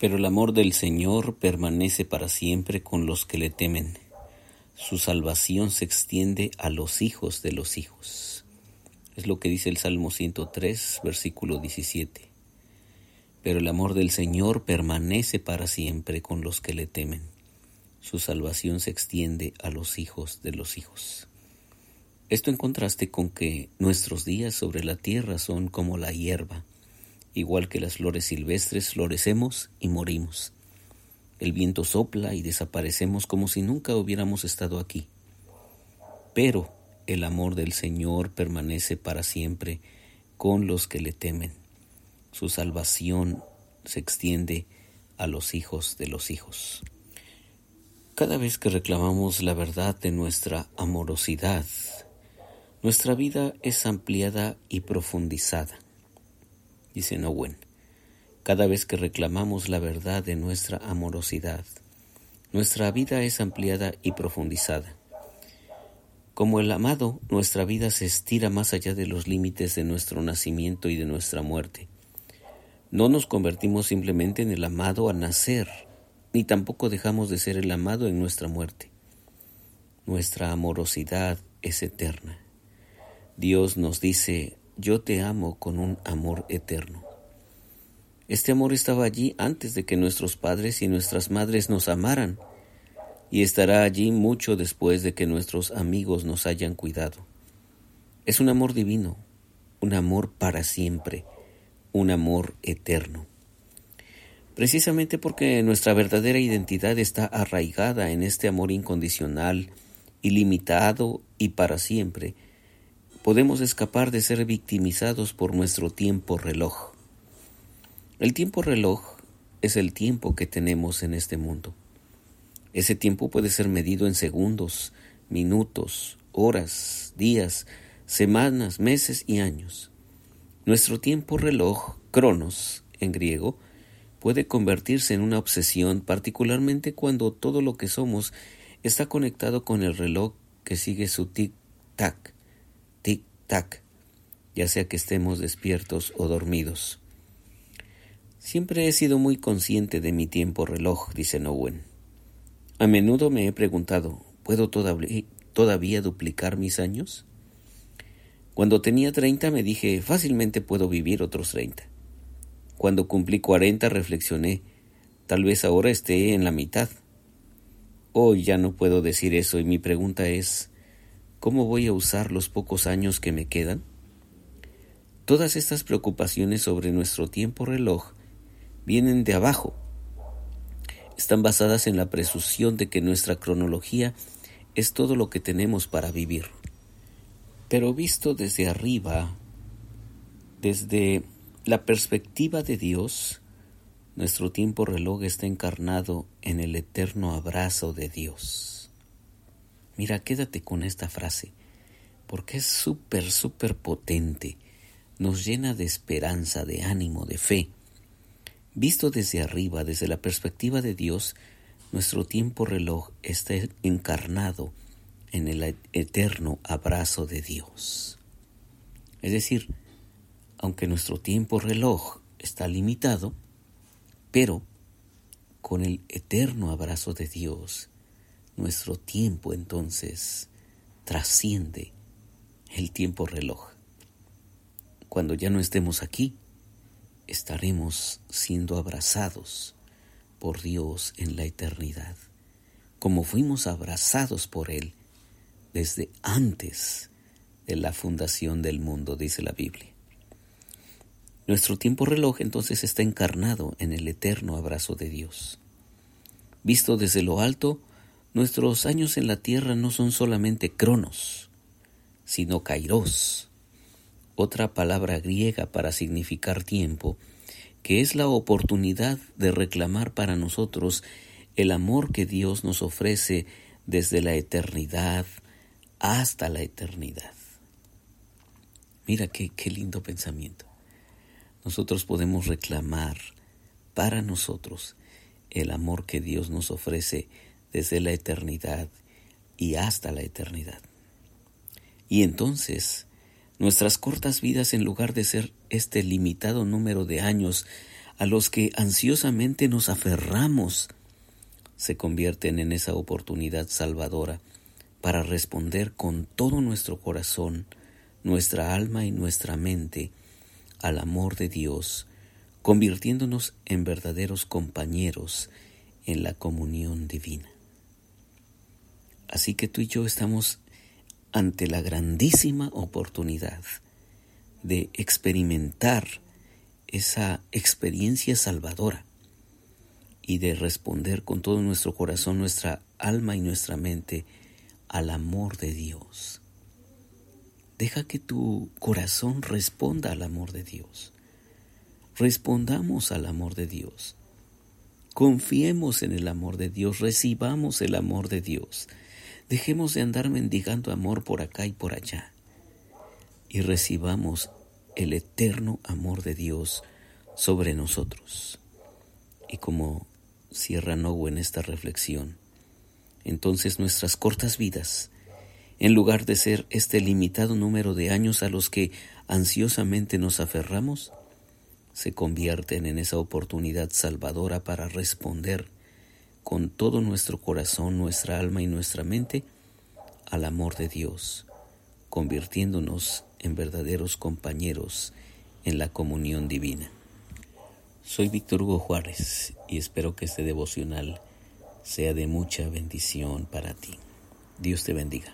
Pero el amor del Señor permanece para siempre con los que le temen. Su salvación se extiende a los hijos de los hijos. Es lo que dice el Salmo 103, versículo 17. Pero el amor del Señor permanece para siempre con los que le temen. Su salvación se extiende a los hijos de los hijos. Esto en contraste con que nuestros días sobre la tierra son como la hierba Igual que las flores silvestres, florecemos y morimos. El viento sopla y desaparecemos como si nunca hubiéramos estado aquí. Pero el amor del Señor permanece para siempre con los que le temen. Su salvación se extiende a los hijos de los hijos. Cada vez que reclamamos la verdad de nuestra amorosidad, nuestra vida es ampliada y profundizada dice Nowen, cada vez que reclamamos la verdad de nuestra amorosidad, nuestra vida es ampliada y profundizada. Como el amado, nuestra vida se estira más allá de los límites de nuestro nacimiento y de nuestra muerte. No nos convertimos simplemente en el amado al nacer, ni tampoco dejamos de ser el amado en nuestra muerte. Nuestra amorosidad es eterna. Dios nos dice, yo te amo con un amor eterno. Este amor estaba allí antes de que nuestros padres y nuestras madres nos amaran, y estará allí mucho después de que nuestros amigos nos hayan cuidado. Es un amor divino, un amor para siempre, un amor eterno. Precisamente porque nuestra verdadera identidad está arraigada en este amor incondicional, ilimitado y para siempre, podemos escapar de ser victimizados por nuestro tiempo reloj. El tiempo reloj es el tiempo que tenemos en este mundo. Ese tiempo puede ser medido en segundos, minutos, horas, días, semanas, meses y años. Nuestro tiempo reloj, cronos en griego, puede convertirse en una obsesión, particularmente cuando todo lo que somos está conectado con el reloj que sigue su tic-tac, ya sea que estemos despiertos o dormidos. Siempre he sido muy consciente de mi tiempo reloj, dice Nowen. A menudo me he preguntado, ¿puedo todavía duplicar mis años? Cuando tenía treinta me dije, fácilmente puedo vivir otros treinta. Cuando cumplí cuarenta reflexioné, tal vez ahora esté en la mitad. Hoy ya no puedo decir eso y mi pregunta es, ¿Cómo voy a usar los pocos años que me quedan? Todas estas preocupaciones sobre nuestro tiempo reloj vienen de abajo. Están basadas en la presunción de que nuestra cronología es todo lo que tenemos para vivir. Pero visto desde arriba, desde la perspectiva de Dios, nuestro tiempo reloj está encarnado en el eterno abrazo de Dios. Mira, quédate con esta frase, porque es súper, súper potente, nos llena de esperanza, de ánimo, de fe. Visto desde arriba, desde la perspectiva de Dios, nuestro tiempo reloj está encarnado en el eterno abrazo de Dios. Es decir, aunque nuestro tiempo reloj está limitado, pero con el eterno abrazo de Dios nuestro tiempo entonces trasciende el tiempo reloj. Cuando ya no estemos aquí, estaremos siendo abrazados por Dios en la eternidad, como fuimos abrazados por Él desde antes de la fundación del mundo, dice la Biblia. Nuestro tiempo reloj entonces está encarnado en el eterno abrazo de Dios. Visto desde lo alto, Nuestros años en la tierra no son solamente cronos, sino kairos, otra palabra griega para significar tiempo, que es la oportunidad de reclamar para nosotros el amor que Dios nos ofrece desde la eternidad hasta la eternidad. Mira qué, qué lindo pensamiento. Nosotros podemos reclamar para nosotros el amor que Dios nos ofrece desde la eternidad y hasta la eternidad. Y entonces, nuestras cortas vidas, en lugar de ser este limitado número de años a los que ansiosamente nos aferramos, se convierten en esa oportunidad salvadora para responder con todo nuestro corazón, nuestra alma y nuestra mente al amor de Dios, convirtiéndonos en verdaderos compañeros en la comunión divina. Así que tú y yo estamos ante la grandísima oportunidad de experimentar esa experiencia salvadora y de responder con todo nuestro corazón, nuestra alma y nuestra mente al amor de Dios. Deja que tu corazón responda al amor de Dios. Respondamos al amor de Dios. Confiemos en el amor de Dios, recibamos el amor de Dios. Dejemos de andar mendigando amor por acá y por allá y recibamos el eterno amor de Dios sobre nosotros. Y como cierra Novo en esta reflexión, entonces nuestras cortas vidas, en lugar de ser este limitado número de años a los que ansiosamente nos aferramos, se convierten en esa oportunidad salvadora para responder con todo nuestro corazón, nuestra alma y nuestra mente al amor de Dios, convirtiéndonos en verdaderos compañeros en la comunión divina. Soy Víctor Hugo Juárez y espero que este devocional sea de mucha bendición para ti. Dios te bendiga.